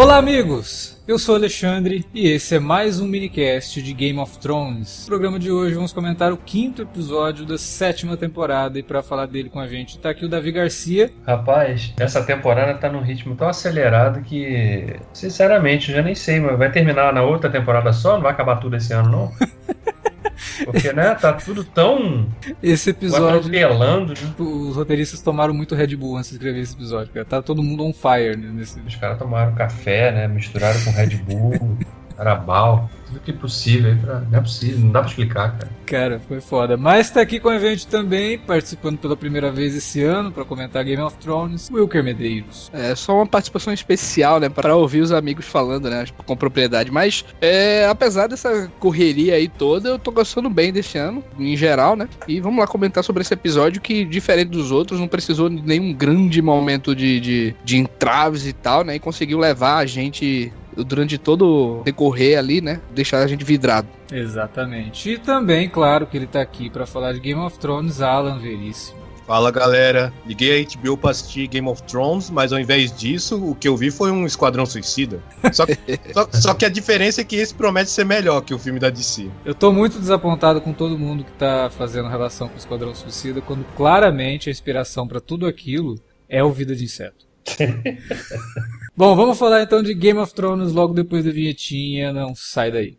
Olá, amigos! Eu sou Alexandre e esse é mais um minicast de Game of Thrones. No programa de hoje vamos comentar o quinto episódio da sétima temporada e para falar dele com a gente tá aqui o Davi Garcia. Rapaz, essa temporada tá num ritmo tão acelerado que, sinceramente, eu já nem sei, mas vai terminar na outra temporada só? Não vai acabar tudo esse ano, não? Porque, né, tá tudo tão. Esse episódio. Atropelando, né? Os roteiristas tomaram muito Red Bull antes de escrever esse episódio, cara. Tá todo mundo on fire né, nesse. Os caras tomaram café, né? Misturaram com Red Bull, Carabal tudo que é possível. Pra... Não é possível, não dá pra explicar, cara. Cara, foi foda. Mas tá aqui com a gente também, participando pela primeira vez esse ano para comentar Game of Thrones, Wilker Medeiros. É só uma participação especial, né, para ouvir os amigos falando, né, com propriedade. Mas, é, apesar dessa correria aí toda, eu tô gostando bem desse ano, em geral, né. E vamos lá comentar sobre esse episódio que, diferente dos outros, não precisou de nenhum grande momento de, de, de entraves e tal, né, e conseguiu levar a gente durante todo o decorrer ali, né? Deixar a gente vidrado. Exatamente. E também, claro, que ele tá aqui para falar de Game of Thrones, Alan Veríssimo. Fala galera, liguei a HBO pra assistir Game of Thrones, mas ao invés disso, o que eu vi foi um Esquadrão Suicida. Só que, só, só, que a diferença é que esse promete ser melhor que o filme da DC. Eu tô muito desapontado com todo mundo que tá fazendo relação com o Esquadrão Suicida, quando claramente a inspiração para tudo aquilo é o Vida de Inseto. Bom, vamos falar então de Game of Thrones logo depois da vinhetinha, não sai daí.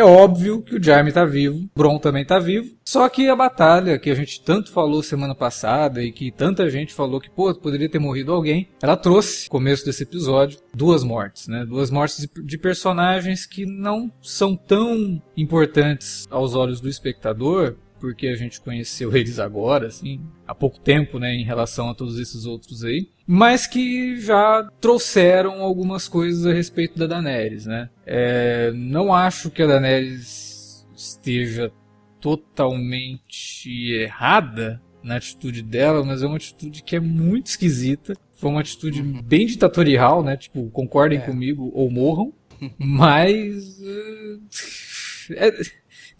É óbvio que o Jaime tá vivo, Bron também tá vivo. Só que a batalha que a gente tanto falou semana passada e que tanta gente falou que pô, poderia ter morrido alguém, ela trouxe, no começo desse episódio, duas mortes, né? Duas mortes de personagens que não são tão importantes aos olhos do espectador, porque a gente conheceu eles agora, assim, há pouco tempo, né, em relação a todos esses outros aí, mas que já trouxeram algumas coisas a respeito da Daenerys, né? É, não acho que a Daenerys esteja totalmente errada na atitude dela, mas é uma atitude que é muito esquisita. Foi uma atitude uhum. bem ditatorial, né? Tipo, concordem é. comigo ou morram. Mas. É,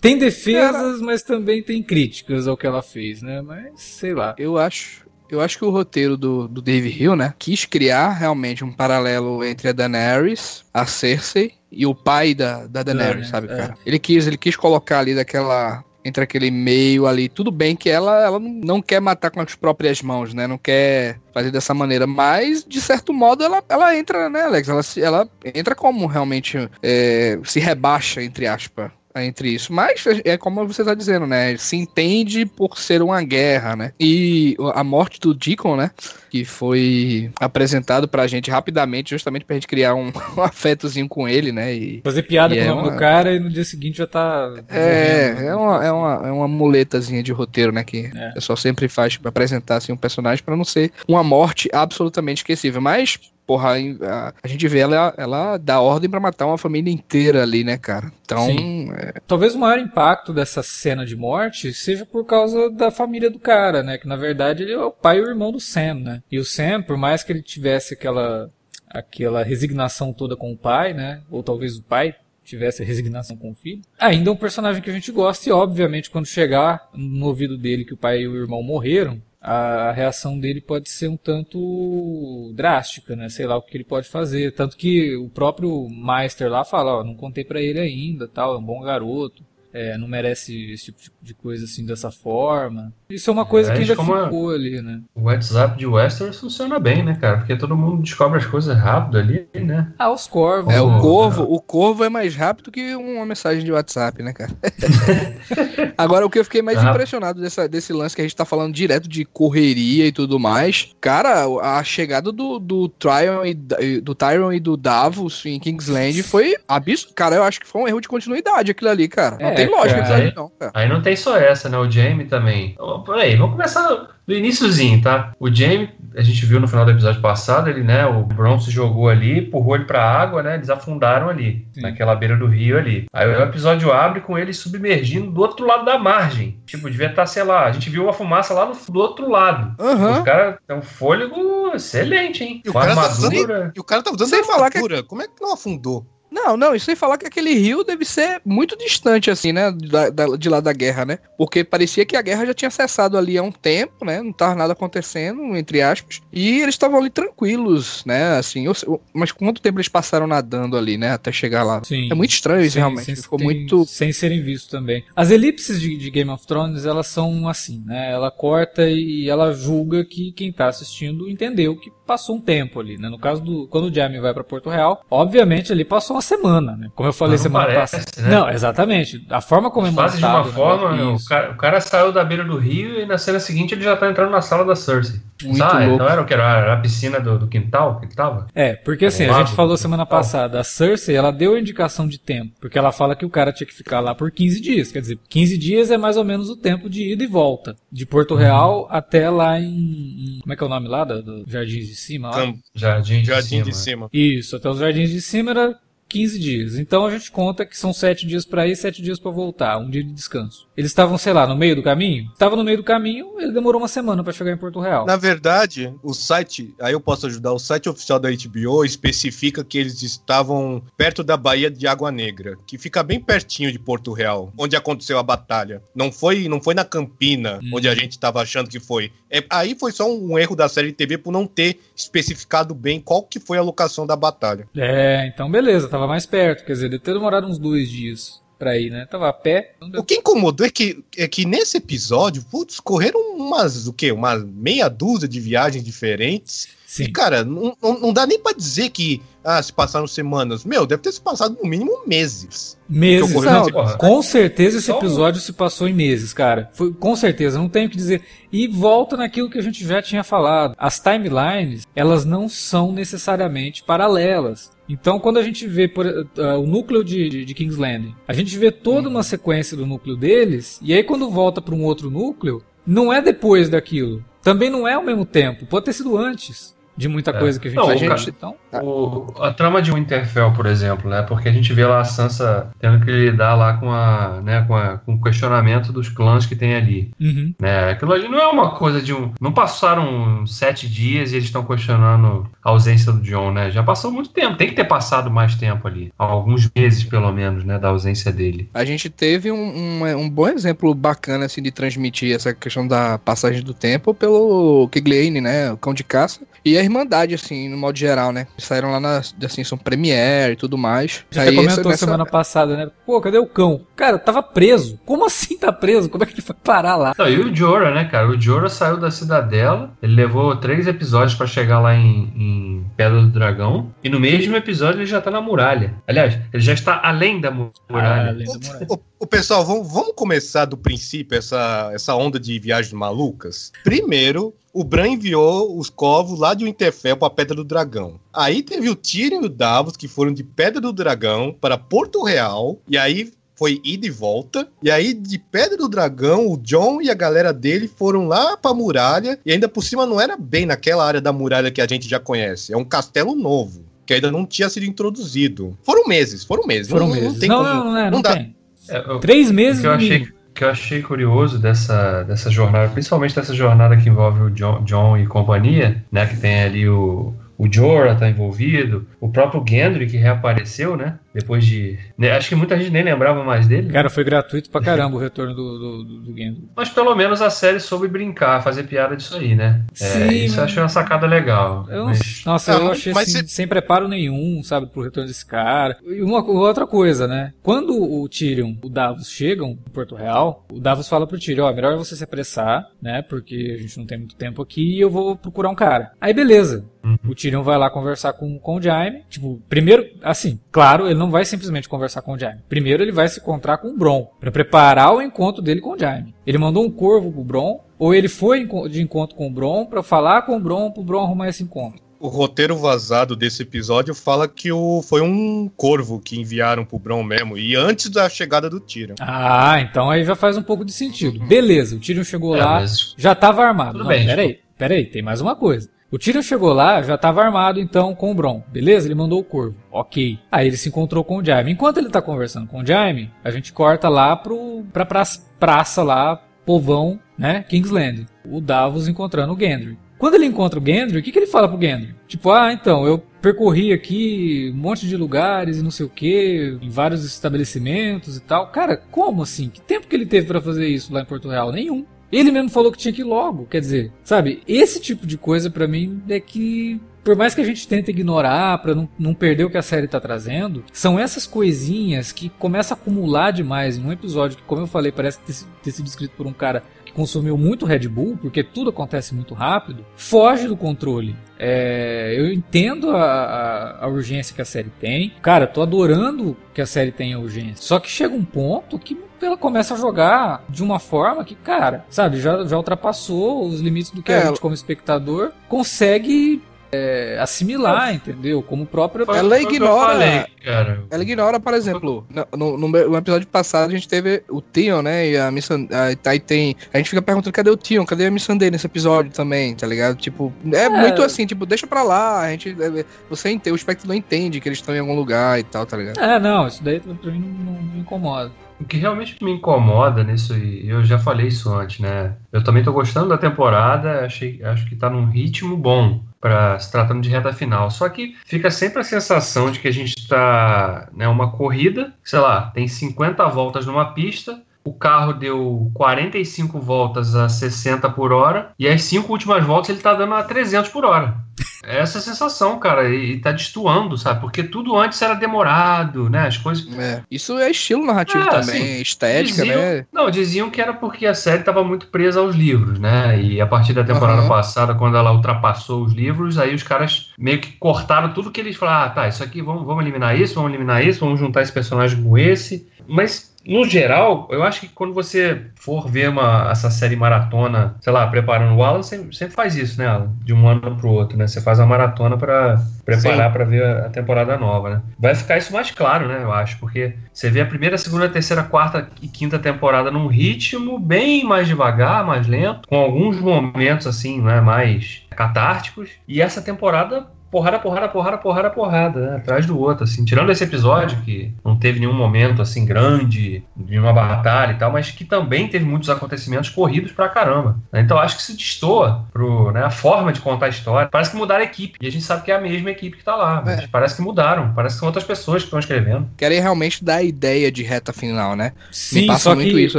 tem defesas, Cara... mas também tem críticas ao que ela fez, né? Mas sei lá. Eu acho, eu acho que o roteiro do, do Dave Hill, né, quis criar realmente um paralelo entre a Daenerys, a Cersei e o pai da, da Daenerys, é, sabe, é. cara? Ele quis, ele quis colocar ali daquela entre aquele meio ali. Tudo bem que ela, ela não quer matar com as próprias mãos, né? Não quer fazer dessa maneira, mas de certo modo ela, ela entra, né, Alex? Ela, ela entra como realmente é, se rebaixa, entre aspas, entre isso. Mas é como você está dizendo, né? Se entende por ser uma guerra, né? E a morte do Deacon, né? Que foi apresentado pra gente rapidamente, justamente pra gente criar um, um afetozinho com ele, né? E, Fazer piada com é o nome uma... do cara e no dia seguinte já tá. É, é uma, é, uma, é uma muletazinha de roteiro, né? Que é. o pessoal sempre faz pra apresentar assim, um personagem para não ser uma morte absolutamente esquecível. Mas porra, a, a gente vê ela, ela dá ordem para matar uma família inteira ali, né, cara? Então. É... Talvez o maior impacto dessa cena de morte seja por causa da família do cara, né? Que na verdade ele é o pai e o irmão do Sam, né? E o Sam, por mais que ele tivesse aquela, aquela resignação toda com o pai, né? Ou talvez o pai tivesse a resignação com o filho. Ainda é um personagem que a gente gosta e, obviamente, quando chegar no ouvido dele que o pai e o irmão morreram, a reação dele pode ser um tanto drástica, né? Sei lá o que ele pode fazer. Tanto que o próprio Meister lá fala, ó, não contei para ele ainda, tal, é um bom garoto. é, não merece esse tipo de coisa assim dessa forma. Isso é uma coisa É, que ainda a- ficou ali, né? O WhatsApp de Westeros funciona bem, né, cara? Porque todo mundo descobre as coisas rápido ali, né? Ah, os corvos. É, o corvo, o corvo é mais rápido que uma mensagem de WhatsApp, né, cara? Agora, o que eu fiquei mais Ah. impressionado dessa, desse lance que a gente tá falando direto de correria e tudo mais, cara, a chegada do, do Tryon e e- do Tyron e do Davos em Kingsland foi absurdo. Cara, eu acho que foi um erro de continuidade aquilo ali, cara. Não É, tem lógica cara. aquilo ali, não, cara. Aí não tem só essa, né? O Jamie também. Peraí, vamos começar do iníciozinho, tá? O Jamie, a gente viu no final do episódio passado, ele, né? O Bron se jogou ali, empurrou ele pra água, né? Eles afundaram ali, Sim. naquela beira do rio ali. Aí o episódio abre com ele submergindo do outro lado da margem. Tipo, devia estar, sei lá, a gente viu a fumaça lá no, do outro lado. Aham. Os caras têm um fôlego excelente, hein? E o Com cara tá armadura. E o cara tá usando Sem falar que- armadura. Como é que não afundou? Não, não, e sem falar que aquele rio deve ser muito distante, assim, né? Da, da- de lá da guerra, né? Porque parecia que a guerra já tinha cessado ali há um tempo, né? Não tava nada acontecendo, entre aspas. E eles estavam ali tranquilos, né? Assim, eu- mas quanto tempo eles passaram nadando ali, né? Até chegar lá. Sim. É muito estranho isso, Sem- realmente. sem- Ficou tem- muito. Sem serem vistos também. As elipses de, de Game of Thrones, elas são assim, né? Ela corta e ela julga que quem tá assistindo entendeu que passou um tempo ali, né? No caso do... Quando o Jaime vai pra Porto Real, obviamente ali passou uma semana, né? Como eu falei não semana parece, passada. né? Não, exatamente. A forma como é Fazem de uma montado... forma, né? o cara, o cara saiu da beira do rio e na cena seguinte ele já tá entrando na sala da Cersei. Muito ah, louco. então era o que? Era a piscina do, do quintal que ele tava? É, porque assim, a gente falou semana passada, a Cersei, ela deu a indicação de tempo, porque ela fala que o cara tinha que ficar lá por 15 dias, quer dizer, 15 dias é mais ou menos o tempo de ida e volta, de Porto Real até lá em, em- como é que é o nome lá, do, do Jardins de Cima? Jardim de Jardim cima. de cima. Isso, até os Jardins de Cima era 15 dias. Então a gente conta que são 7 dias pra ir, 7 dias pra voltar, um dia de descanso. Eles estavam, sei lá, no meio do caminho? Estava no meio do caminho, ele demorou uma semana pra chegar em Porto Real. Na verdade, o site, aí eu posso ajudar, o site oficial da HBO especifica que eles estavam perto da Baía de Água Negra, que fica bem pertinho de Porto Real, onde aconteceu a batalha. Não foi, não foi na Campina, Hum. onde a gente tava achando que foi. É, aí foi só um erro da série de TV por não ter especificado bem qual que foi a locação da batalha. É, então beleza, tava mais perto, quer dizer, deve ter demorado uns dois dias pra ir, né? Tava a pé. O que incomodou é que, é que nesse episódio, putz, correram umas, o quê? Uma meia dúzia de viagens diferentes. E, Sim. cara, não, não, não dá nem pra dizer que ah, se passaram semanas. Meu, deve ter se passado no mínimo meses. Meses. Não, nesse com certeza esse Só episódio se passou em meses, cara. Foi, com certeza, não tenho o que dizer. E volta naquilo que a gente já tinha falado. As timelines, elas não são necessariamente paralelas. Então, quando a gente vê por, ah, o núcleo de, de, de King's Landing, a gente vê toda uma sequência do núcleo deles, e aí quando volta para um outro núcleo, não é depois daquilo. Também não é ao mesmo tempo. Pode ter sido antes de muita É. coisa que a gente Não, cara- então, O- a trama de Winterfell, por exemplo, né? Porque a gente vê lá a Sansa tendo que lidar lá com a, né, com, a- com o questionamento dos clãs que tem ali, uhum. né? Aquilo ali não é uma coisa de um, não passaram sete dias e eles estão questionando a ausência do John, né? Já passou muito tempo, tem que ter passado mais tempo ali, alguns meses pelo menos, né, da ausência dele. A gente teve um, um, um bom exemplo bacana, assim, de transmitir essa questão da passagem do tempo pelo Kigliane, né? O cão de caça. E a Irmandade, assim, no modo geral, né? Saíram lá na assim, são Premiere e tudo mais. A gente até Aí, comentou nessa- semana passada, né? Pô, cadê o cão? Cara, tava preso. Como assim tá preso? Como é que ele foi parar lá? Não, e o Jorah, né, cara? O Jorah saiu da cidadela, ele levou três episódios pra chegar lá em, em Pedra do Dragão, e no mesmo episódio ele já tá na muralha. Aliás, ele já está além da Ah, muralha. além da muralha. O, o pessoal, vamos, vamos começar do princípio, essa, essa onda de viagens malucas. Primeiro, o Bran enviou os covos lá de Winterfell para Pedra do Dragão. Aí teve o Tyrion e o Davos, que foram de Pedra do Dragão para Porto Real, e aí foi ida e volta. E aí, de Pedra do Dragão, o John e a galera dele foram lá pra muralha, e ainda por cima não era bem naquela área da muralha que a gente já conhece, é um castelo novo. Que ainda não tinha sido introduzido. Foram meses, foram meses. Foram não, meses. Não, tem Não, como- não, não, não não dá. tem. É, eu- Três o meses que eu achei. Que eu achei curioso dessa, dessa jornada, principalmente dessa jornada que envolve o John, John e companhia, né? Que tem ali o, o Jorah tá envolvido, o próprio Gendry que reapareceu, né? Depois de. né, Acho que muita gente nem lembrava mais dele. Cara, foi gratuito pra caramba o retorno do, do, do, do Gendo. Mas pelo menos a série soube brincar, fazer piada disso aí, né? É, Sim, isso eu achei uma sacada legal. Eu não- mas- nossa, Ah, eu achei mas assim, se- sem preparo nenhum, sabe, pro retorno desse cara. E uma outra coisa, né? Quando o Tyrion e o Davos chegam em Porto Real, o Davos fala pro Tyrion, ó, melhor você se apressar, né? Porque a gente não tem muito tempo aqui e eu vou procurar um cara. Aí beleza. Uhum. O Tyrion vai lá conversar com, com o Jaime. Tipo, primeiro, assim, claro, ele não vai simplesmente conversar com o Jaime. Primeiro ele vai se encontrar com o Bron, pra preparar o encontro dele com o Jaime. Ele mandou um corvo pro Bron, ou ele foi de encontro com o Bron pra falar com o Bron, pro Bron arrumar esse encontro. O roteiro vazado desse episódio fala que o, foi um corvo que enviaram pro Bron mesmo, e antes da chegada do Tyrion. Ah, então aí já faz um pouco de sentido. Beleza, o Tyrion chegou É, lá, mas- já tava armado. Tudo Não, bem, peraí, peraí, tem mais uma coisa. O Tyrion chegou lá, já tava armado então com o Bron. Beleza? Ele mandou o corvo. Ok. Aí ele se encontrou com o Jaime. Enquanto ele tá conversando com o Jaime, a gente corta lá pro, pra praça, praça lá, povão, né? Kingsland. O Davos encontrando o Gendry. Quando ele encontra o Gendry, o que, que ele fala pro Gendry? Tipo, ah, então, eu percorri aqui um monte de lugares e não sei o que, em vários estabelecimentos e tal. Cara, como assim? Que tempo que ele teve pra fazer isso lá em Porto Real? Nenhum. Ele mesmo falou que tinha que ir logo. Quer dizer, sabe? Esse tipo de coisa pra mim é que. Por mais que a gente tente ignorar pra não, não perder o que a série tá trazendo, são essas coisinhas que começam a acumular demais em um episódio que, como eu falei, parece ter, ter sido escrito por um cara que consumiu muito Red Bull, porque tudo acontece muito rápido, foge do controle. É, eu entendo a, a- a urgência que a série tem. Cara, tô adorando que a série tenha urgência. Só que chega um ponto que ela começa a jogar de uma forma que, cara, sabe, já, já ultrapassou os limites do que É, a gente, como espectador, consegue é, assimilar, entendeu? Como o próprio. Foi- Ela ignora- falei, cara. Ela ignora, por exemplo, no, no, no episódio passado a gente teve o Tion, né? E a Missandei. Aí tem. A gente fica perguntando cadê o Tion, cadê a Missandei nesse episódio também, tá ligado? Tipo, é, muito assim, tipo, deixa pra lá. A gente. é, Você entende, o espectador entende que eles estão em algum lugar e tal, tá ligado? É, não, isso daí pra mim não, não me incomoda. O que realmente me incomoda nisso, e eu já falei isso antes, né? Eu também tô gostando da temporada, achei, acho que tá num ritmo bom para se tratando de reta final. Só que fica sempre a sensação de que a gente tá, né, uma corrida, sei lá, tem 50 voltas numa pista, o carro deu 45 voltas a 60 por hora e as cinco últimas voltas ele tá dando a 300 por hora. É Essa a sensação, cara, e, e tá destoando, sabe? Porque tudo antes era demorado, né? As coisas É. Isso é estilo narrativo Ah, também, sim. estética, diziam, né? Não, diziam que era porque a série estava muito presa aos livros, né? E a partir da temporada Aham. passada, quando ela ultrapassou os livros, aí os caras meio que cortaram tudo que eles falaram. Ah, tá, isso aqui, vamos, vamos eliminar isso, vamos eliminar isso, vamos juntar esse personagem com esse. Mas, no geral, eu acho que quando você for ver uma, essa série maratona, sei lá, preparando o Alan, sempre, sempre faz isso, né, Alan? De um ano pro outro, né? Você faz a maratona para preparar para ver a temporada nova, né? Vai ficar isso mais claro, né, eu acho, porque você vê a primeira, segunda, terceira, quarta e quinta temporada num ritmo bem mais devagar, mais lento, com alguns momentos assim, né, mais catárticos, e essa temporada porrada, porrada, porrada, porrada, porrada, né? atrás do outro, assim, tirando esse episódio que não teve nenhum momento assim grande de uma batalha e tal, mas que também teve muitos acontecimentos corridos pra caramba. né? Então acho que se destoa pro, né, a forma de contar a história. Parece que mudaram a equipe, e a gente sabe que é a mesma equipe que tá lá, mas É. parece que mudaram, parece que são outras pessoas que estão escrevendo. Querem realmente dar a ideia de reta final, né? Sim, passa só muito que, isso,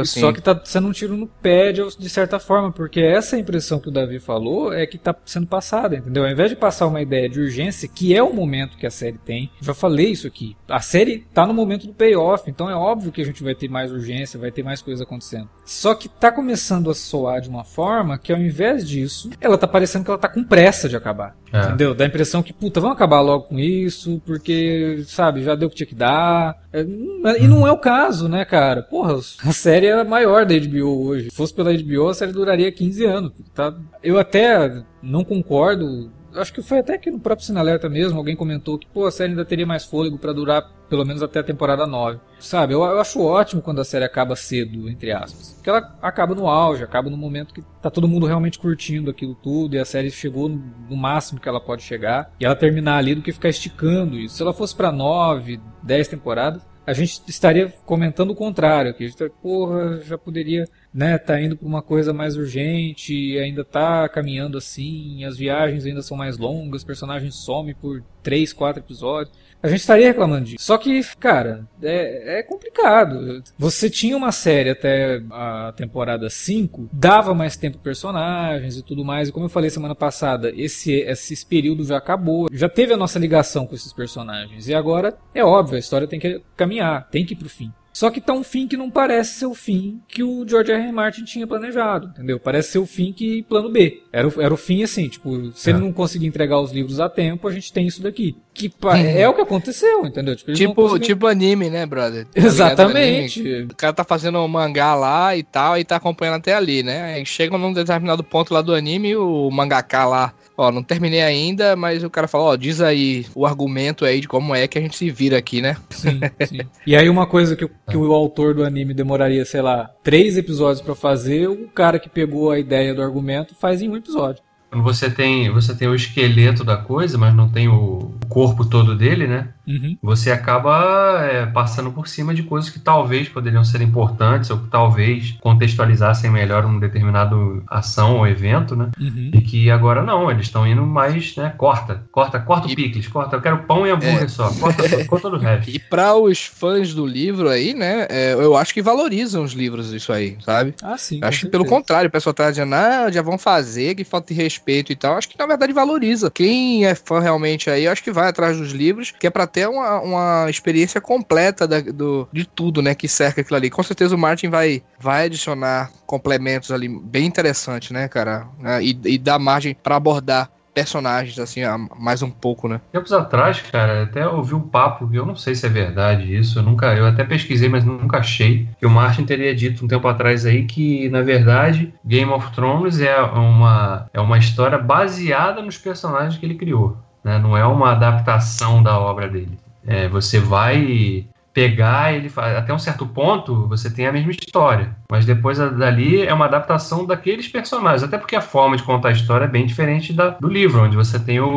assim. só que tá sendo um tiro no pé de, de certa forma, porque essa impressão que o Davi falou é que tá sendo passada, entendeu? Ao invés de passar uma ideia de urgência, que é o momento que a série tem, já falei isso aqui. A série tá no momento do payoff, então é óbvio que a gente vai ter mais urgência, vai ter mais coisas acontecendo. Só que tá começando a soar de uma forma que ao invés disso, ela tá parecendo que ela tá com pressa de acabar. É. Entendeu? Dá a impressão que, puta, vamos acabar logo com isso, porque, sabe, já deu o que tinha que dar. É, E não é o caso, né, cara? Porra, a série é a maior da HBO hoje. Se fosse pela HBO, a série duraria 15 anos. Tá? Eu até não concordo. Acho que foi até que no próprio Sinalerta mesmo, alguém comentou que, pô, a série ainda teria mais fôlego pra durar pelo menos até a temporada 9. Sabe, eu, eu acho ótimo quando a série acaba cedo, entre aspas. Porque ela acaba no auge, acaba no momento que tá todo mundo realmente curtindo aquilo tudo e a série chegou no, no máximo que ela pode chegar. E ela terminar ali do que ficar esticando isso. Se ela fosse pra 9, 10 temporadas, a gente estaria comentando o contrário, que a gente, porra, já poderia né, tá indo para uma coisa mais urgente, ainda tá caminhando assim, as viagens ainda são mais longas, personagens somem por três, quatro episódios. A gente estaria reclamando disso. Só que, cara, é, é, complicado. Você tinha uma série até a temporada 5, dava mais tempo personagens e tudo mais. E como eu falei semana passada, esse, esse período já acabou. Já teve a nossa ligação com esses personagens. E agora, é óbvio, a história tem que caminhar, tem que ir pro fim. Só que tá um fim que não parece ser o fim que o George R. R. Martin tinha planejado, entendeu? Parece ser o fim que plano B. Era o, era o fim assim, tipo, se é. ele não conseguir entregar os livros a tempo, a gente tem isso daqui. Que uhum. é o que aconteceu, entendeu? Tipo, tipo, tipo, anime, né, brother? Tá Exatamente. O cara tá fazendo um mangá lá e tal, e tá acompanhando até ali, né? Aí chega num determinado ponto lá do anime, o mangaká lá Ó, não terminei ainda, mas o cara fala, ó, diz aí o argumento aí de como é que a gente se vira aqui, né? Sim, sim. e aí uma coisa que, que o autor do anime demoraria, sei lá, três episódios para fazer, o cara que pegou a ideia do argumento faz em um episódio. Quando você tem, você tem o esqueleto da coisa, mas não tem o corpo todo dele, né? Uhum. Você acaba é, passando por cima de coisas que talvez poderiam ser importantes ou que talvez contextualizassem melhor um determinado ação ou evento, né? Uhum. E que agora não, eles estão indo mais, né? Corta, corta, corta e... o picles, corta. Eu quero pão e hambúrguer é. só, corta, corta do resto. E para os fãs do livro aí, né? É, eu acho que valorizam os livros isso aí, sabe? Ah, sim. Acho que pelo contrário, o pessoal tá dizendo, ah, já vão fazer, que falta de respeito respeito e tal, acho que na verdade valoriza. Quem é fã realmente aí, acho que vai atrás dos livros, que é pra ter uma, uma experiência completa da, do, de tudo, né, que cerca aquilo ali. Com certeza o Martin vai, vai adicionar complementos ali bem interessantes, né, cara? Né, e, e dar margem para abordar personagens, assim, mais um pouco, né? Tempos atrás, cara, até ouvi um papo, eu não sei se é verdade isso, eu nunca, eu até pesquisei, mas nunca achei, que o Martin teria dito um tempo atrás aí que, na verdade, Game of Thrones é uma, é uma história baseada nos personagens que ele criou, né? Não é uma adaptação da obra dele. É, você vai pegar ele até um certo ponto você tem a mesma história. Mas depois dali é uma adaptação daqueles personagens. Até porque a forma de contar a história é bem diferente da, do livro onde você tem o,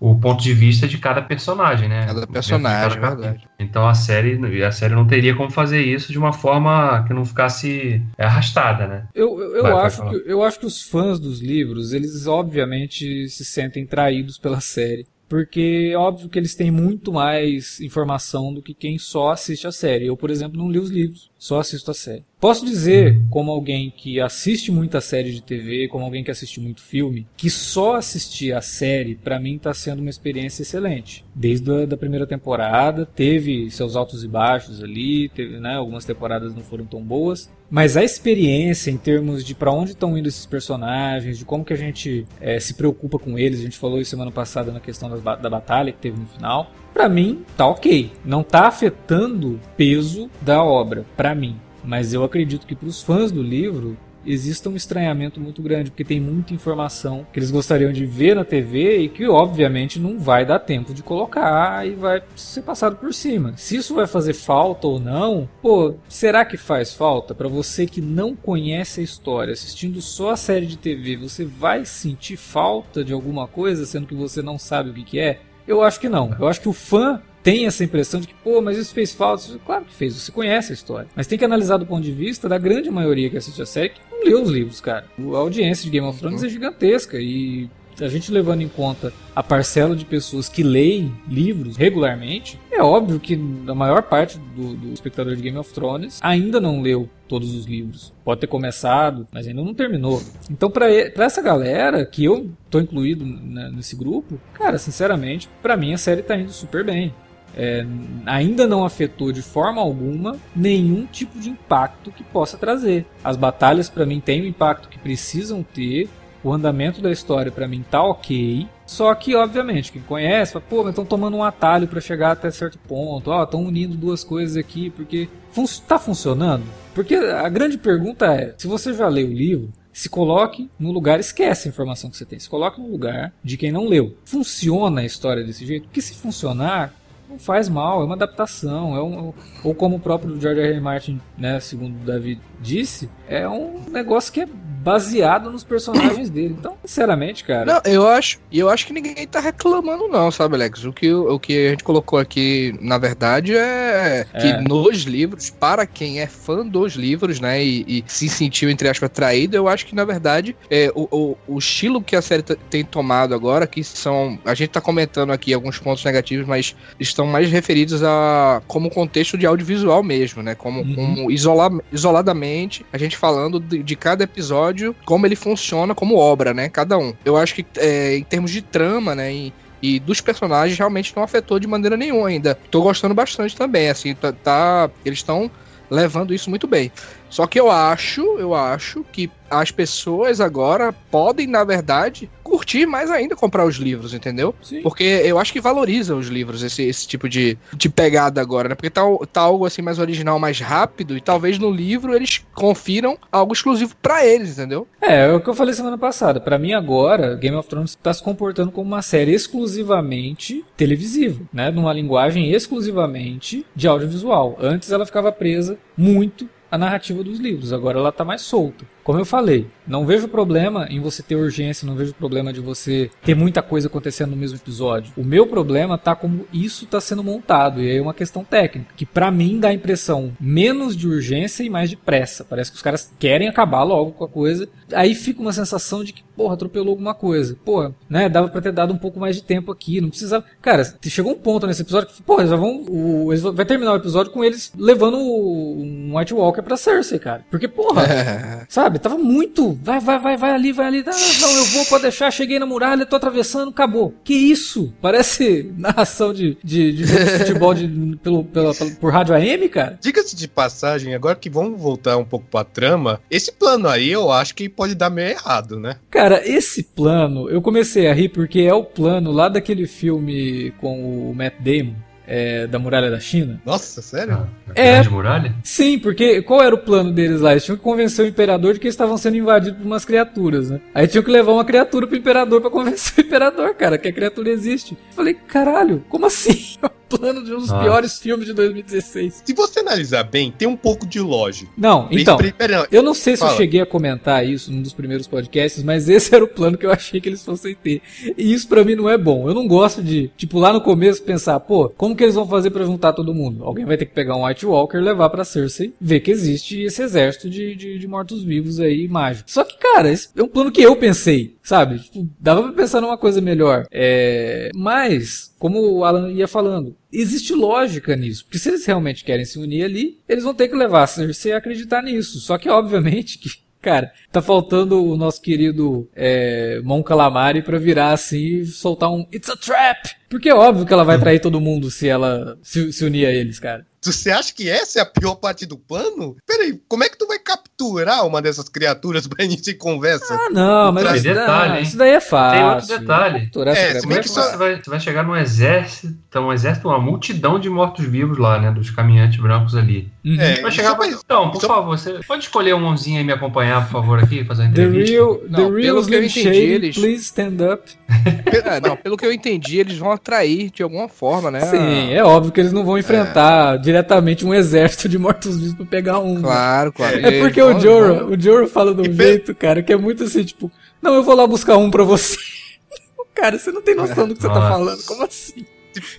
o, o ponto de vista de cada personagem né? Cada personagem cada verdade. então a série a série não teria como fazer isso de uma forma que não ficasse arrastada né? Eu, eu, Vai, acho que, eu acho que os fãs dos livros eles obviamente se sentem traídos pela série porque é óbvio que eles têm muito mais informação do que quem só assiste a série. Eu, por exemplo, não li os livros, só assisto a série. Posso dizer, como alguém que assiste muita série de TV, como alguém que assiste muito filme, que só assistir a série, para mim, está sendo uma experiência excelente. Desde a da primeira temporada, teve seus altos e baixos ali, teve, né, algumas temporadas não foram tão boas, mas a experiência em termos de para onde estão indo esses personagens, de como que a gente é, se preocupa com eles, a gente falou isso semana passada na questão das, da batalha que teve no final. Para mim, tá ok. Não tá afetando o peso da obra, para mim. Mas eu acredito que para os fãs do livro exista um estranhamento muito grande, porque tem muita informação que eles gostariam de ver na TV e que obviamente não vai dar tempo de colocar e vai ser passado por cima. Se isso vai fazer falta ou não, pô, será que faz falta para você que não conhece a história, assistindo só a série de TV, você vai sentir falta de alguma coisa sendo que você não sabe o que, que é? Eu acho que não. Eu acho que o fã tem essa impressão de que, pô, mas isso fez falta. Claro que fez, você conhece a história. Mas tem que analisar do ponto de vista da grande maioria que assiste a série que não leu os livros, cara. A audiência de Game of Thrones é gigantesca e a gente levando em conta a parcela de pessoas que leem livros regularmente, é óbvio que a maior parte do, do espectador de Game of Thrones ainda não leu todos os livros. Pode ter começado, mas ainda não terminou. Então, para essa galera, que eu tô incluído né, nesse grupo, cara, sinceramente, para mim a série tá indo super bem é, ainda não afetou de forma alguma nenhum tipo de impacto que possa trazer. As batalhas para mim têm o impacto que precisam ter, o andamento da história para mim tá ok. Só que, obviamente, quem conhece, fala, pô, mas estão tomando um atalho para chegar até certo ponto. Ó, estão unindo duas coisas aqui, porque fun tá funcionando? Porque a grande pergunta é, se você já leu o livro, se coloque no lugar, esquece a informação que você tem, se coloque no lugar de quem não leu. Funciona a história desse jeito? Porque se funcionar, não faz mal, é uma adaptação, é um, ou como o próprio George R. R. Martin, né, segundo o David disse, é um negócio que é baseado nos personagens dele. Então, sinceramente, cara. Não, eu acho, e eu acho que ninguém tá reclamando, não, sabe, Alex? O que, o que a gente colocou aqui, na verdade, é, É. que nos livros, para quem é fã dos livros, né, e, e se sentiu, entre aspas, atraído, eu acho que, na verdade, é, o, o, o estilo que a série tem tomado agora, que são. A gente tá comentando aqui alguns pontos negativos, mas estão mais referidos a como contexto de audiovisual mesmo, né? Como, Uhum. como isola, isoladamente, a gente falando de, de cada episódio, como ele funciona como obra, né? Cada um. Eu acho que é, em termos de trama, né? em- e dos personagens realmente não afetou de maneira nenhuma ainda. Tô gostando bastante também, assim, tá, tá- eles estão levando isso muito bem. Só que eu acho, eu acho que as pessoas agora podem, na verdade, curtir mais ainda comprar os livros, entendeu? Sim. Porque eu acho que valoriza os livros, esse, esse tipo de, de pegada agora, né? Porque tá, tá algo assim mais original, mais rápido, e talvez no livro eles confiram algo exclusivo pra eles, entendeu? É, é o que eu falei semana passada. Pra mim agora, Game of Thrones tá se comportando como uma série exclusivamente televisiva, né? Numa linguagem exclusivamente de audiovisual. Antes ela ficava presa muito à narrativa dos livros. Agora ela tá mais solta. Como eu falei, não vejo problema em você ter urgência, não vejo problema de você ter muita coisa acontecendo no mesmo episódio. O meu problema tá como isso tá sendo montado, e aí é uma questão técnica, que pra mim dá a impressão menos de urgência e mais de pressa. Parece que os caras querem acabar logo com a coisa. Aí fica uma sensação de que, porra, atropelou alguma coisa. Porra, né, dava pra ter dado um pouco mais de tempo aqui, não precisava. Cara, chegou um ponto nesse episódio que, porra, eles já vão, o, eles vão- vai terminar o episódio com eles levando o- um White Walker pra Cersei, cara. Porque, porra, Sabe? Tava muito. Vai, vai, vai, vai ali, vai ali. Ah, não, eu vou, pode deixar. Cheguei na muralha, tô atravessando, acabou. Que isso? Parece narração de, de, de futebol de, pelo, pela, pela- por rádio AM, cara. Diga-se de passagem, agora que vamos voltar um pouco pra trama, esse plano aí eu acho que pode dar meio errado, né? Cara, esse plano, eu comecei a rir porque é o plano lá daquele filme com o Matt Damon, é, da Muralha da China. Nossa, sério? Na É. Grande muralha? Sim, porque qual era o plano deles lá? Eles tinham que convencer o imperador de que eles estavam sendo invadidos por umas criaturas, né? Aí tinham que levar uma criatura pro imperador pra convencer o imperador, cara, que a criatura existe. Eu falei, caralho, como assim? Plano de um dos Nossa. piores filmes de 2016. Se você analisar bem, tem um pouco de lógica. Não, então, pera, não, eu não sei se eu Fala. cheguei a comentar isso num dos primeiros podcasts, mas esse era o plano que eu achei que eles fossem ter. E isso pra mim não é bom. Eu não gosto de, tipo, lá no começo pensar, pô, como que eles vão fazer pra juntar todo mundo? Alguém vai ter que pegar um White Walker, levar pra Cersei, ver que existe esse exército de, de, de mortos-vivos aí, mágicos. Só que, cara, esse é um plano que eu pensei, sabe? Tipo, dava pra pensar numa coisa melhor. É... Mas, como o Alan ia falando, existe lógica nisso. Porque se eles realmente querem se unir ali, eles vão ter que levar a Cersei a acreditar nisso. Só que, obviamente, que. Cara, tá faltando o nosso querido é, Mon Calamari pra virar assim e soltar um It's a trap! Porque é óbvio que ela vai trair todo mundo se ela se, se unir a eles, cara. Você acha que essa é a pior parte do plano? Peraí, como é que tu vai capturar uma dessas criaturas pra início de conversa? Ah, não, mas isso, detalhe, não, hein? isso daí é fácil. Tem outro detalhe. Capturar É, se bem é que só- você vai, você vai chegar num exército, então, um exército, uma multidão de mortos-vivos lá, né? Dos caminhantes brancos ali. Uhum. É, Vai chegar pra... Então, por só- favor, você pode escolher um mãozinho e me acompanhar, por favor, aqui, fazer uma The entrevista? real, the Não, real pelo que eu entendi, Shady, eles- please stand up. É, não, pelo que eu entendi, eles vão atrair de alguma forma, né? Sim, é óbvio que eles não vão enfrentar diretamente um exército de mortos-vivos pra pegar um. Claro, claro. É porque o vão- o Jorah fala de um pe- jeito, cara, que é muito assim, tipo, não, eu vou lá buscar um pra você. cara, você não tem noção do que você tá Nossa. falando, como assim?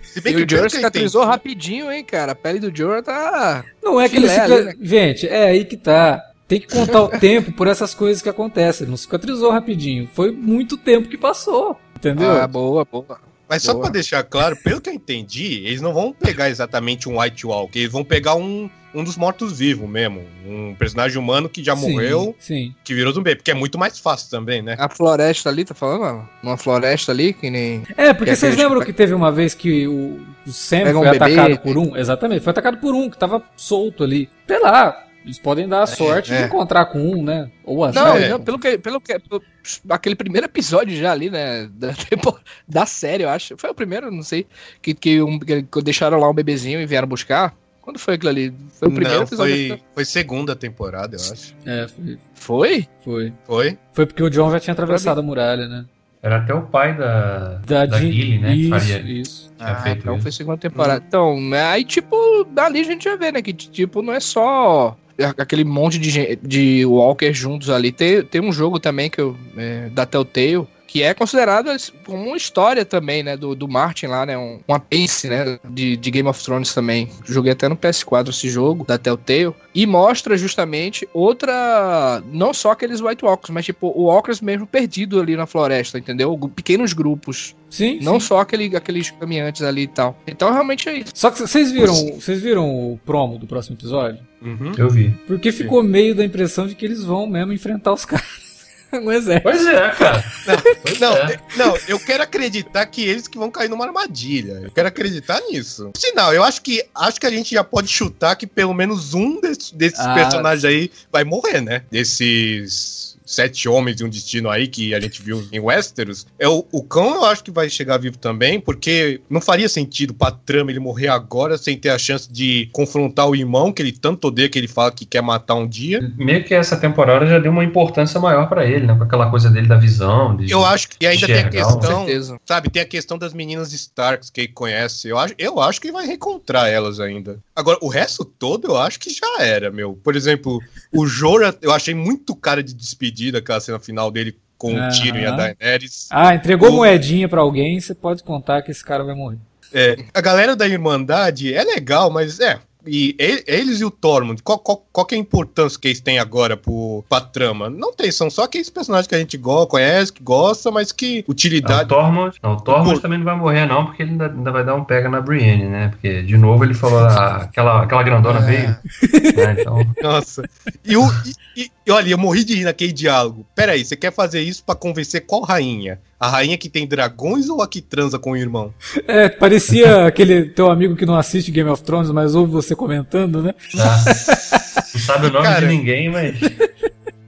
Se bem E que o eu cicatrizou rapidinho, hein, cara. A pele do Jorah tá. Não é que ele cica- né? Gente, é aí que tá. Tem que contar o tempo por essas coisas que acontecem. Ele não cicatrizou rapidinho. Foi muito tempo que passou. Entendeu? Ah, boa, boa. Mas só Boa. pra deixar claro, pelo que eu entendi, eles não vão pegar exatamente um White Walker, eles vão pegar um, um dos mortos-vivos mesmo. Um personagem humano que já Sim, morreu, Sim. que virou zumbi, porque é muito mais fácil também, né? A floresta ali, tá falando? mano? Uma floresta ali, que nem. É, porque Que vocês lembram que- que teve uma vez que o, o Sam Pega um foi bebê, atacado por um? Exatamente, foi atacado por um que tava solto ali. Sei lá, eles podem dar a sorte é. de encontrar com um, né? Ou azar. Não, É. não, pelo que. Pelo que pelo- aquele primeiro episódio já ali, né? Da, da série, eu acho. Foi o primeiro, não sei. Que, que, um- que deixaram lá um bebezinho e vieram buscar. Quando foi aquilo ali? Foi o primeiro não, episódio. foi, foi segunda temporada, eu acho. É, foi, Foi? foi. Foi? Foi porque o John já tinha atravessado a muralha, né? Era até o pai da, Da, da Gilly, né? que Isso, faria, isso. feito então isso. foi segunda temporada. Então, aí, tipo, dali a gente já vê, né? Que, tipo, não é só aquele monte de, de Walker juntos ali. Tem, tem um jogo também que eu, é, da Telltale que é considerado como uma história também, né, do, do Martin lá, né, um, uma ace, né, de, de Game of Thrones também. Joguei até no PS4 esse jogo, da Telltale, e mostra justamente outra, não só aqueles White Walkers, mas tipo, o Walkers mesmo perdido ali na floresta, entendeu? Pequenos grupos. Sim. Não sim. só aquele, aqueles caminhantes ali e tal. Então realmente é isso. Só que vocês viram, vocês viram o promo do próximo episódio? Uhum. Eu vi. Porque ficou meio da impressão de que eles vão mesmo enfrentar os caras. no exército. Pois é, cara. Pois Não, é. é- não, eu quero acreditar que eles que vão cair numa armadilha. Eu quero acreditar nisso. Sinal, eu acho que acho que a gente já pode chutar que pelo menos um desses, desses Ah, personagens aí vai morrer, né? Desses sete homens e um destino aí que a gente viu em Westeros. É o, o cão eu acho que vai chegar vivo também, porque não faria sentido pra trama ele morrer agora sem ter a chance de confrontar o irmão que ele tanto odeia que ele fala que quer matar um dia. Meio que essa temporada já deu uma importância maior pra ele, né? Com aquela coisa dele da visão. De... Eu acho que ainda tem a questão certeza. Sabe, tem a questão das meninas Starks que ele conhece. Eu acho, eu acho que vai reencontrar elas ainda. Agora, o resto todo eu acho que já era, meu. Por exemplo, o Jorah, eu achei muito cara de despedida aquela cena final dele com o Aham. Tyrion e a Daenerys. Ah, entregou O- moedinha pra alguém, você pode contar que esse cara vai morrer. É, a galera da Irmandade é legal, mas é. E eles e o Tormund, qual, qual, qual que é a importância que eles têm agora pro, pra trama? Não tem, são só aqueles personagens que a gente go conhece, que gosta, mas que Não, o utilidade. Tormund, não, o Tormund Por- também não vai morrer, não, porque ele ainda, ainda vai dar um pega na Brienne, né? Porque, de novo, ele falou, ah, aquela, aquela grandona É. veio. né? Então, Nossa. E, o, e, e- olha, eu morri de rir naquele diálogo. Peraí, você quer fazer isso pra convencer qual rainha? A rainha que tem dragões ou a que transa com o irmão? É, parecia aquele teu amigo que não assiste Game of Thrones, mas ouve você comentando, né? tá. não sabe o nome Cara. de ninguém, mas.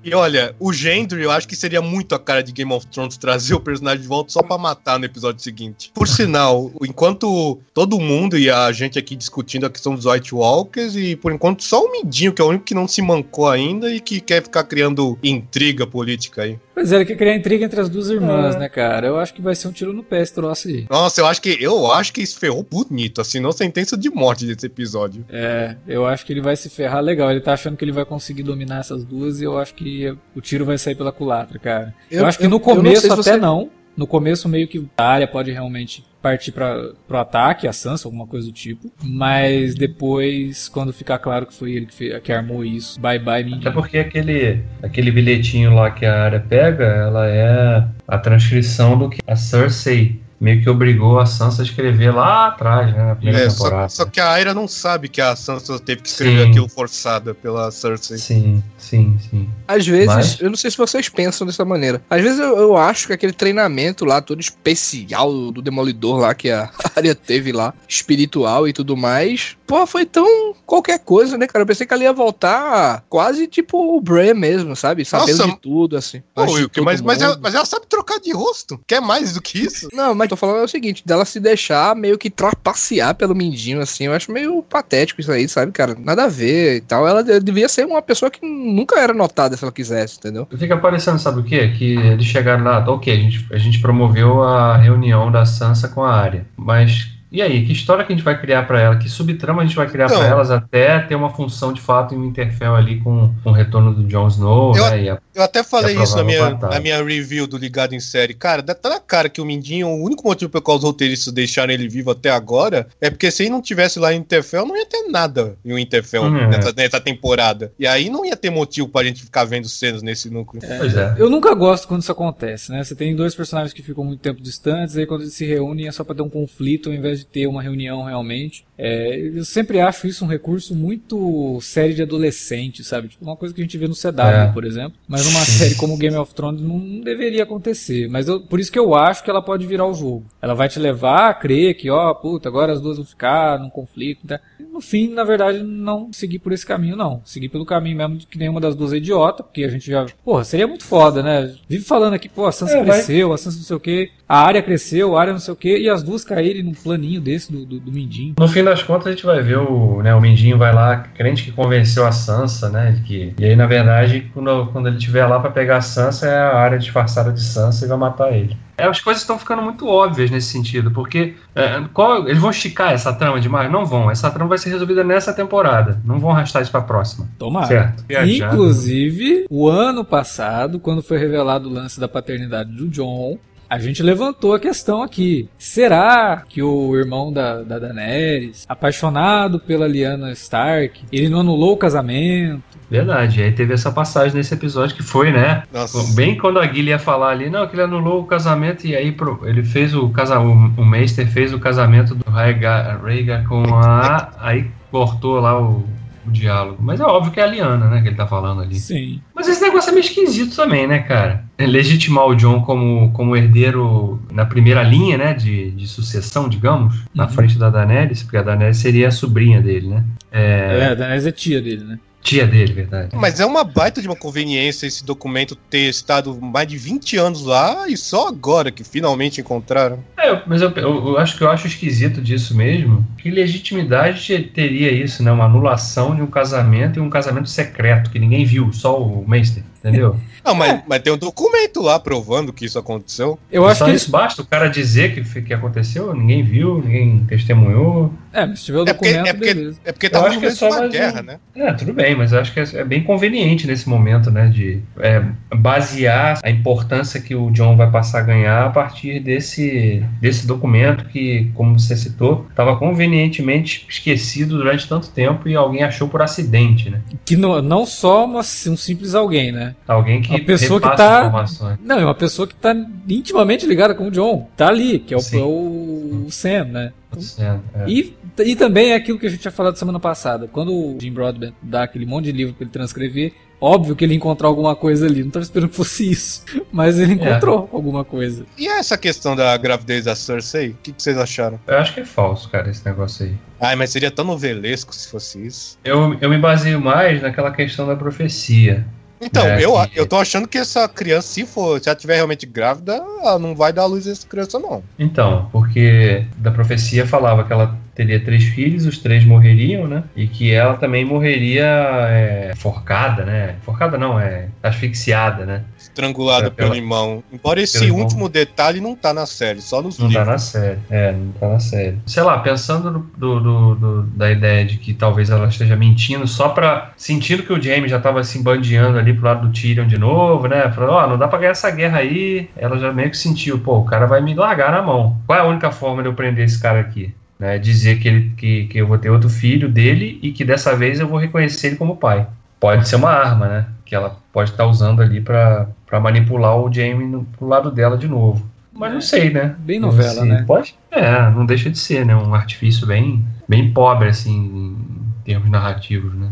E olha, o Gendry, eu acho que seria muito a cara de Game of Thrones trazer o personagem de volta só pra matar no episódio seguinte. Por sinal, enquanto todo mundo e a gente aqui discutindo a questão dos White Walkers, e por enquanto só o Mindinho, que é o único que não se mancou ainda e que quer ficar criando intriga política aí. Pois é, ele quer criar intriga entre as duas irmãs, É. né, cara? Eu acho que vai ser um tiro no pé esse troço aí. Nossa, eu acho que eu acho que isso ferrou bonito, assinou sentença de morte desse episódio. É, eu acho que ele vai se ferrar legal. Ele tá achando que ele vai conseguir dominar essas duas e eu acho que o tiro vai sair pela culatra, cara. Eu, acho que no eu não começo se até você- não. No começo meio que a área pode realmente partir para pro ataque, a Sansa, alguma coisa do tipo. Mas depois, quando ficar claro que foi ele que, fe- que armou isso, bye bye Até ninguém. porque aquele, aquele bilhetinho lá que a área pega, ela é a transcrição do que a Cersei meio que obrigou a Sansa a escrever lá atrás, né? Na primeira É, só, temporada. só que a Aira não sabe que a Sansa teve que escrever Sim. aquilo forçada pela Cersei. Sim, sim, sim. Às vezes, Mas- eu não sei se vocês pensam dessa maneira. Às vezes eu, eu acho que aquele treinamento lá, todo especial do, do Demolidor lá, que a área teve lá, espiritual e tudo mais, pô, foi tão qualquer coisa, né, cara? Eu pensei que ela ia voltar quase tipo o Bran mesmo, sabe? Sabendo Nossa, de tudo, assim. Pô, mas, mas, ela, mas ela sabe trocar de rosto. Quer mais do que isso? Não, mas tô falando é o seguinte, dela se deixar meio que trapacear pelo mindinho, assim, eu acho meio patético isso aí, sabe, cara? Nada a ver e tal. Ela de- devia ser uma pessoa que nunca era notada se ela quisesse, entendeu? Fica parecendo, sabe o quê? Que eles chegaram lá, ok, a gente, a gente promoveu a reunião da Sansa com a área, mas e aí, que história que a gente vai criar pra ela? Que subtrama a gente vai criar Não. pra elas até ter uma função de fato em um Interfell ali com, com o retorno do Jon Snow, Eu- né? A- Eu até falei É isso na minha, batalha. na minha review do Ligado em Série. Cara, dá- tá na cara que o Mindinho, o único motivo pelo qual os roteiristas deixaram ele vivo até agora é porque se ele não tivesse lá em Interfell, não ia ter nada em Interfell Hum, nessa, nessa temporada. E aí não ia ter motivo pra gente ficar vendo cenas nesse núcleo. Pois é. Eu nunca gosto quando isso acontece, né? Você tem dois personagens que ficam muito tempo distantes, aí quando eles se reúnem é só pra ter um conflito ao invés de ter uma reunião realmente. É, eu sempre acho isso um recurso muito série de adolescente, sabe? Tipo, uma coisa que a gente vê no CW, É. por exemplo. Mas numa série como Game of Thrones não deveria acontecer. Mas eu- por isso que eu acho que ela pode virar o jogo. Ela vai te levar a crer que, ó, puta, agora as duas vão ficar num conflito. Tá? E No fim, na verdade, não seguir por esse caminho, não. Seguir pelo caminho mesmo de que nenhuma das duas é idiota, porque a gente já. Porra, seria muito foda, né? Vive falando aqui, pô, a Sansa É, vai- cresceu, a Sansa não sei o quê, a área cresceu, a área não sei o quê, e as duas caírem num planinho desse do, do, do Mindinho. No fim das contas, a gente vai ver o, né, o Mindinho vai lá, crente que convenceu a Sansa, né? Que, e aí, na verdade, quando, quando ele estiver lá para pegar a Sansa, é a área disfarçada de Sansa e vai matar ele. É, as coisas estão ficando muito óbvias nesse sentido, porque é, qual, eles vão esticar essa trama demais? Não vão. Essa trama vai ser resolvida nessa temporada. Não vão arrastar isso pra próxima. Tomara. Certo. Inclusive, o ano passado, quando foi revelado o lance da paternidade do John, a gente levantou a questão aqui. Será que o irmão da, da Daenerys, apaixonado pela Lyanna Stark, ele não anulou o casamento? Verdade, aí teve essa passagem nesse episódio que foi, né? Nossa. Bem quando a Guilherme ia falar ali, não, que ele anulou o casamento e aí pro- ele fez o casamento, o Meister fez o casamento do Rhaegar Rhaegar com a. Aí cortou lá o, o diálogo. Mas é óbvio que é a Liana, né, que ele tá falando ali. Sim. Mas esse negócio é meio esquisito também, né, cara? É Legitimar o John como, como herdeiro na primeira linha, né, de, de sucessão, digamos, na Uhum. frente da Daenerys, porque a Daenerys seria a sobrinha dele, né? É, É, a Daenerys é tia dele, né? Tia dele, verdade. Mas é uma baita de uma conveniência esse documento ter estado mais de 20 anos lá e só agora que finalmente encontraram. É, mas eu, eu- eu acho que eu acho esquisito disso mesmo. Que legitimidade te- teria isso, né? Uma anulação de um casamento e um casamento secreto que ninguém viu, só o Meister, entendeu? Não, mas, É. mas tem um documento lá provando que isso aconteceu. Eu acho só que. isso basta o cara dizer que, que aconteceu, ninguém viu, ninguém testemunhou. É, mas se tiver o É porque- documento, é porque- beleza. É porque Eu tava acho que é só uma guerra, um- né? É, tudo bem, mas eu acho que é, é bem conveniente nesse momento, né? De é, basear a importância que o John vai passar a ganhar a partir desse, desse documento que, como você citou, estava convenientemente esquecido durante tanto tempo e alguém achou por acidente, né? Que não, não só uma- um simples alguém, né? Alguém que Uma pessoa que tá- informações. Não, é uma pessoa que tá intimamente ligada com o John. Tá ali, que é o, Sim. é o Sam, né? É, é. E, e também é aquilo que a gente tinha falado semana passada. Quando o Jim Broadbent dá aquele monte de livro pra ele transcrever, óbvio que ele ia encontrar alguma coisa ali. Não tava esperando que fosse isso. Mas ele encontrou alguma coisa. E essa questão da gravidez da Cersei? O que, que vocês acharam? Eu acho que é falso, cara, esse negócio aí. Ai, mas seria tão novelesco se fosse isso. Eu, eu me baseio mais naquela questão da profecia. Então, É, eu, que- eu tô achando que essa criança, se for, se ela tiver realmente grávida, ela não vai dar à luz a essa criança, não. Então, porque da profecia falava que ela teria três filhos, os três morreriam, né? E que ela também morreria é, forcada, né? Forcada não, é asfixiada, né? Estrangulada É, pelo pela- irmão. Embora esse pelo irmão. último detalhe não tá na série, só nos Não tá livros. na série. É, não tá na série. Sei lá, pensando do, do- do- da ideia de que talvez ela esteja mentindo só pra. Sentindo que o Jaime já tava se bandeando ali pro lado do Tyrion de novo, né? Falando, ó, não dá pra ganhar essa guerra aí. Ela já meio que sentiu, pô, o cara vai me largar na mão. Qual é a única forma de eu prender esse cara aqui? Né? Dizer que, ele, que, que eu vou ter outro filho dele e que dessa vez eu vou reconhecer ele como pai. Pode ser uma arma, né? Que ela pode estar usando ali pra, pra manipular o Jaime no, pro lado dela de novo. Mas não sei, né? Bem novela, né? Pode? É, não deixa de ser, né? Um artifício bem, bem pobre, assim, em termos narrativos, né?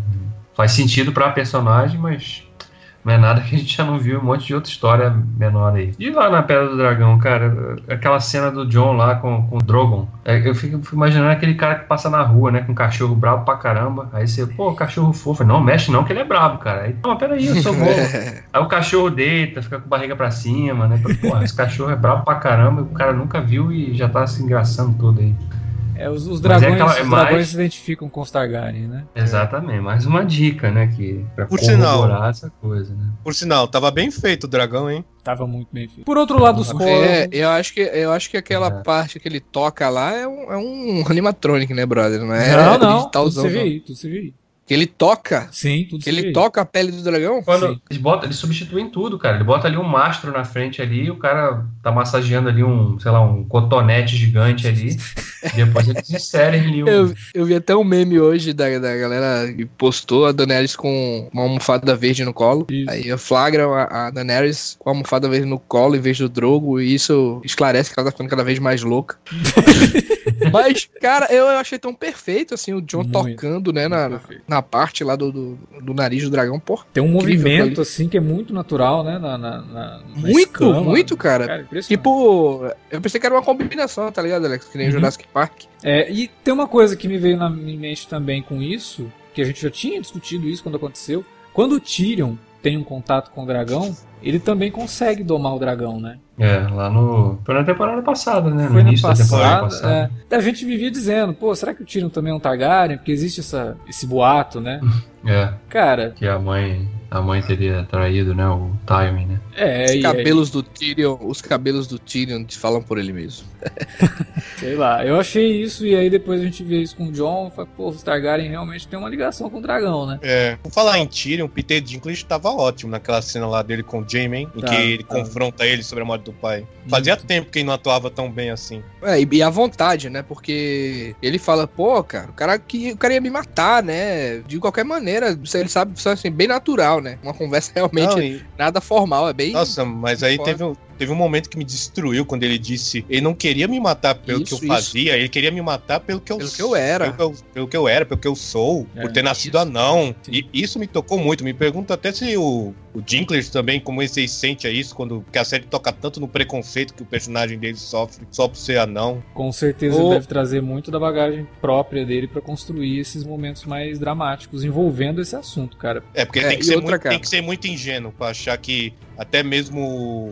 Faz sentido pra personagem, mas não é nada que a gente já não viu um monte de outra história menor aí. E lá na Pedra do Dragão, cara, aquela cena do John lá com, com o Drogon. é, eu fico, fico imaginando aquele cara que passa na rua, né? Com um cachorro brabo pra caramba. Aí você, pô, cachorro fofo. Não, mexe não, que ele é brabo, cara. Aí, não, peraí, eu sou bom. Aí o cachorro deita, fica com a barriga pra cima, né? Porra, esse cachorro é brabo pra caramba e o cara nunca viu e já tá se engraçando todo aí. É, os, os é dragões, aquela- é os mais- dragões se identificam com os Targaryen, né? Exatamente, mais uma dica, né? Que, pra Por sinal. essa coisa, né? Por sinal, tava bem feito o dragão, hein? Tava muito bem feito. Por outro lado, os corvos. É, eu acho que, eu acho que aquela É. parte que ele toca lá é um, é um animatronic, né, brother? Não é não, não. Tudo. CGI, tudo CGI. Que ele toca, Sim, tudo que ele toca a pele do dragão. Quando Sim. eles, botam, eles substituem tudo, cara. Ele bota ali um mastro na frente ali, o cara tá massageando ali um, sei lá, um cotonete gigante ali. depois eles inserem ali um. Eu, eu vi até um meme hoje da, da galera que postou a Daenerys com uma almofada verde no colo. Isso. Aí flagram a, a Daenerys com a almofada verde no colo em vez do Drogo. E isso esclarece que ela tá ficando cada vez mais louca. Mas, cara, eu, eu achei tão perfeito assim o John Muito, tocando, né, na, na, perfeito. na parte lá do, do, do nariz do dragão. Pô, Tem um movimento assim que é muito natural, né? Na, na, na- muito, escama. muito, cara. Cara. Tipo, eu pensei que era uma combinação, tá ligado, Alex? Que nem Uhum. Jurassic Park. É, e tem uma coisa que me veio na minha mente também com isso, que a gente já tinha discutido isso quando aconteceu. Quando o Tyrion tem um contato com o dragão, ele também consegue domar o dragão, né? É, lá no. Foi na temporada passada, né? Foi no início passada, da temporada passada. É, a gente vivia dizendo, pô, será que o Tyrion também é um Targaryen? Porque existe essa, esse boato, né? É. Cara. Que a mãe a mãe teria traído, né? O Tywin, né? É, os cabelos do Tyrion, os cabelos do Tyrion falam por ele mesmo. Sei lá, eu achei isso e aí depois a gente vê isso com o John, fala, pô, os Targaryen realmente tem uma ligação com o dragão, né? É. Vou falar em Tyrion, Peter Dinklage estava ótimo naquela cena lá dele com o Jaime, em tá, que ele tá. confronta ele sobre a morte do pai. Fazia Muito. tempo que ele não atuava tão bem assim. É, e, a vontade, né? Porque ele fala, pô, cara, o cara que o cara ia me matar, né? De qualquer maneira, ele sabe, assim, bem natural, né? Uma conversa realmente não, e... nada formal, é bem. Nossa, mas aí teve um, teve um momento que me destruiu quando ele disse: ele não queria me matar pelo isso, que eu fazia, isso. ele queria me matar pelo que eu, pelo que eu era. Pelo que eu, pelo que eu era, pelo que eu sou, é, por ter nascido isso. anão. Sim. E isso me tocou muito. Me pergunto até se o, o também, como ele se sente a isso, quando que a série toca tanto no preconceito que o personagem dele sofre só por ser anão. Com certeza ele deve trazer muito da bagagem própria dele para construir esses momentos mais dramáticos envolvendo esse assunto, cara. É, porque é, tem, que ser muito, tem que ser muito ingênuo pra achar que até mesmo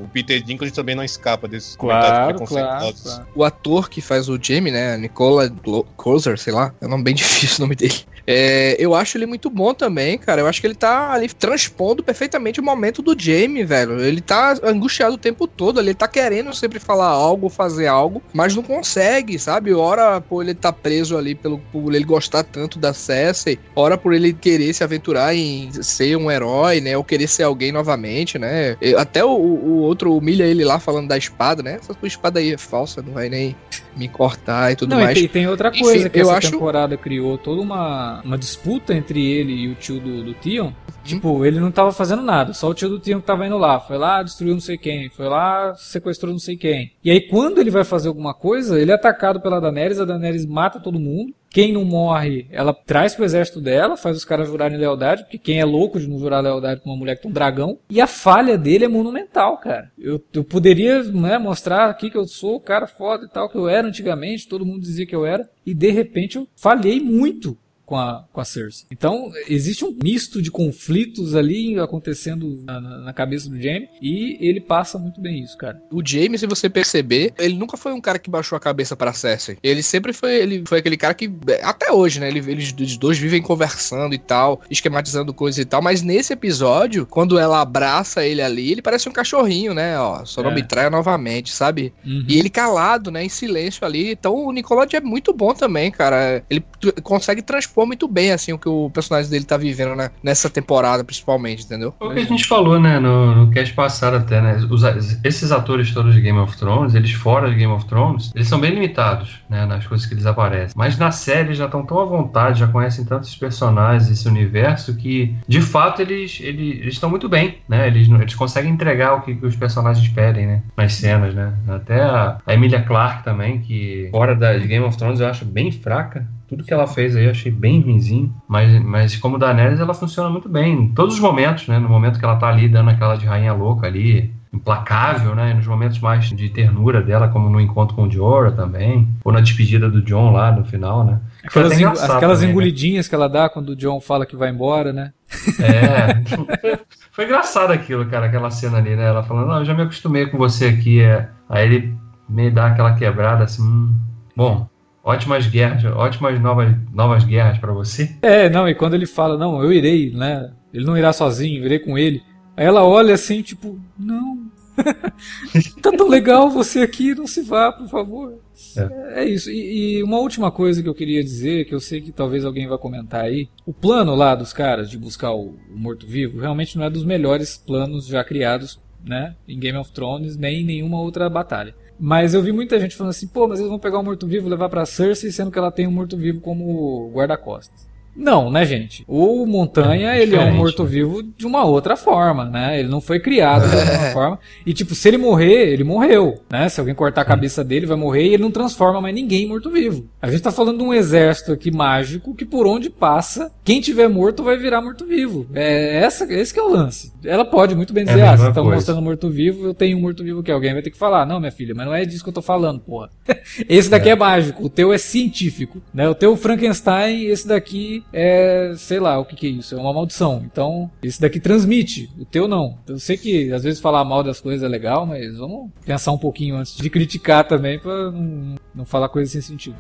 o Peter Dinklage também não escapa desses claro, claro, claro, O ator que faz o Jamie, né, Nicola Closer, sei lá, é um nome bem difícil o nome dele. É, eu acho ele muito bom também, cara. Eu acho que ele tá ali transpondo perfeitamente o momento do Jamie, velho. Ele tá angustiado o tempo todo, ele tá querendo sempre falar algo, fazer algo, mas não consegue, sabe? Ora por ele tá preso ali pelo por ele gostar tanto da Cersei, ora por ele querer se aventurar em ser um herói, né, ou querer ser alguém novamente, né? Até o, o, outro humilha ele lá falando da espada, né? Essa tua espada aí é falsa, não vai nem me cortar e tudo não, mais. E tem, outra coisa Enfim, que essa acho... temporada criou toda uma, uma disputa entre ele e o tio do, do Tion. Tipo, ele não tava fazendo nada, só o tio do Tion que tava indo lá. Foi lá, destruiu não sei quem, foi lá, sequestrou não sei quem. E aí, quando ele vai fazer alguma coisa, ele é atacado pela Daenerys, a Daenerys mata todo mundo. Quem não morre, ela traz pro exército dela, faz os caras jurarem lealdade, porque quem é louco de não jurar lealdade com uma mulher que tem um dragão. E a falha dele é monumental, cara. Eu, eu poderia né, mostrar aqui que eu sou o cara foda e tal, que eu era antigamente, todo mundo dizia que eu era, e de repente eu falhei muito com a, com a Cersei. Então, existe um misto de conflitos ali acontecendo na, na, cabeça do Jaime e ele passa muito bem isso, cara. O Jaime, se você perceber, ele nunca foi um cara que baixou a cabeça pra Cersei. Ele sempre foi, ele foi aquele cara que, até hoje, né, ele, eles dois vivem conversando e tal, esquematizando coisas e tal, mas nesse episódio, quando ela abraça ele ali, ele parece um cachorrinho, né, ó, só não é. me traia novamente, sabe? Uhum. E ele calado, né, em silêncio ali. Então, o Nicolodi é muito bom também, cara. Ele consegue muito bem, assim, o que o personagem dele tá vivendo né, nessa temporada, principalmente, entendeu? Foi o que a gente falou, né, no, no cast passado até, né? Os, esses atores todos de Game of Thrones, eles fora de Game of Thrones, eles são bem limitados, né, nas coisas que eles aparecem. Mas na série já estão tão à vontade, já conhecem tantos personagens, esse universo, que de fato eles eles estão muito bem, né? Eles, eles conseguem entregar o que, que, os personagens pedem, né? Nas cenas, né? Até a, a Emilia Clarke também, que fora da Game of Thrones eu acho bem fraca, tudo que ela fez aí eu achei bem ruimzinho, mas, mas como Daenerys ela funciona muito bem em todos os momentos, né? No momento que ela tá ali dando aquela de rainha louca ali, implacável, né? E nos momentos mais de ternura dela, como no encontro com o Jorah também, ou na despedida do John lá no final, né? Aquelas, aquelas também, né? engolidinhas né? que ela dá quando o John fala que vai embora, né? É. foi, foi engraçado aquilo, cara, aquela cena ali, né? Ela falando, não, eu já me acostumei com você aqui. É... Aí ele me dá aquela quebrada assim. Hum, bom, Ótimas guerras, ótimas novas, novas guerras para você. É, não, e quando ele fala, não, eu irei, né? Ele não irá sozinho, irei com ele. Aí ela olha assim, tipo, não. tá tão legal você aqui, não se vá, por favor. É, é isso. E, e, uma última coisa que eu queria dizer, que eu sei que talvez alguém vai comentar aí. O plano lá dos caras de buscar o, o morto-vivo realmente não é dos melhores planos já criados né, em Game of Thrones, nem em nenhuma outra batalha. Mas eu vi muita gente falando assim, pô, mas eles vão pegar o morto-vivo e levar pra Cersei, sendo que ela tem um morto-vivo como guarda-costas. Não, né, gente? O Montanha, é ele é um morto-vivo de uma outra forma, né? Ele não foi criado é. de uma forma. E, tipo, se ele morrer, ele morreu, né? Se alguém cortar a cabeça dele, vai morrer e ele não transforma mais ninguém em morto-vivo. A gente tá falando de um exército aqui mágico que por onde passa, quem tiver morto vai virar morto-vivo. É essa, esse que é o lance. Ela pode muito bem é dizer, é ah, vocês estão mostrando morto-vivo, eu tenho um morto-vivo que alguém vai ter que falar. Não, minha filha, mas não é disso que eu tô falando, porra. esse daqui é. é mágico, o teu é científico, né? O teu Frankenstein, esse daqui é, sei lá, o que, que é isso? É uma maldição. Então, esse daqui transmite, o teu não. Eu sei que às vezes falar mal das coisas é legal, mas vamos pensar um pouquinho antes de criticar também para não, não falar coisas sem sentido.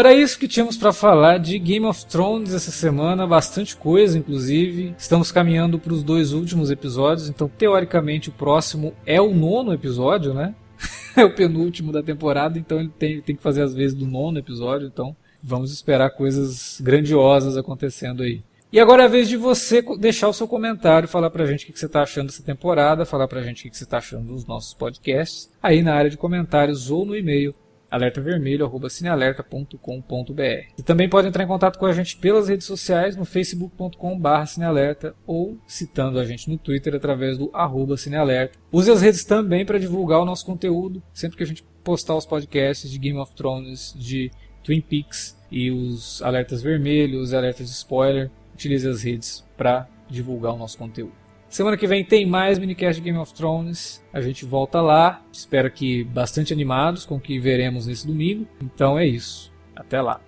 Era isso que tínhamos para falar de Game of Thrones essa semana, bastante coisa, inclusive. Estamos caminhando para os dois últimos episódios, então teoricamente o próximo é o nono episódio, né? é o penúltimo da temporada, então ele tem, tem que fazer as vezes do nono episódio, então vamos esperar coisas grandiosas acontecendo aí. E agora é a vez de você deixar o seu comentário, falar pra gente o que você está achando dessa temporada, falar pra gente o que você está achando dos nossos podcasts, aí na área de comentários ou no e-mail alertavermelho@cinealerta.com.br. E também pode entrar em contato com a gente pelas redes sociais no facebook.com/cinealerta ou citando a gente no Twitter através do arroba cinealerta. Use as redes também para divulgar o nosso conteúdo, sempre que a gente postar os podcasts de Game of Thrones, de Twin Peaks e os alertas vermelhos, alertas de spoiler. Utilize as redes para divulgar o nosso conteúdo. Semana que vem tem mais minicast de Game of Thrones. A gente volta lá. Espero que bastante animados com o que veremos nesse domingo. Então é isso. Até lá.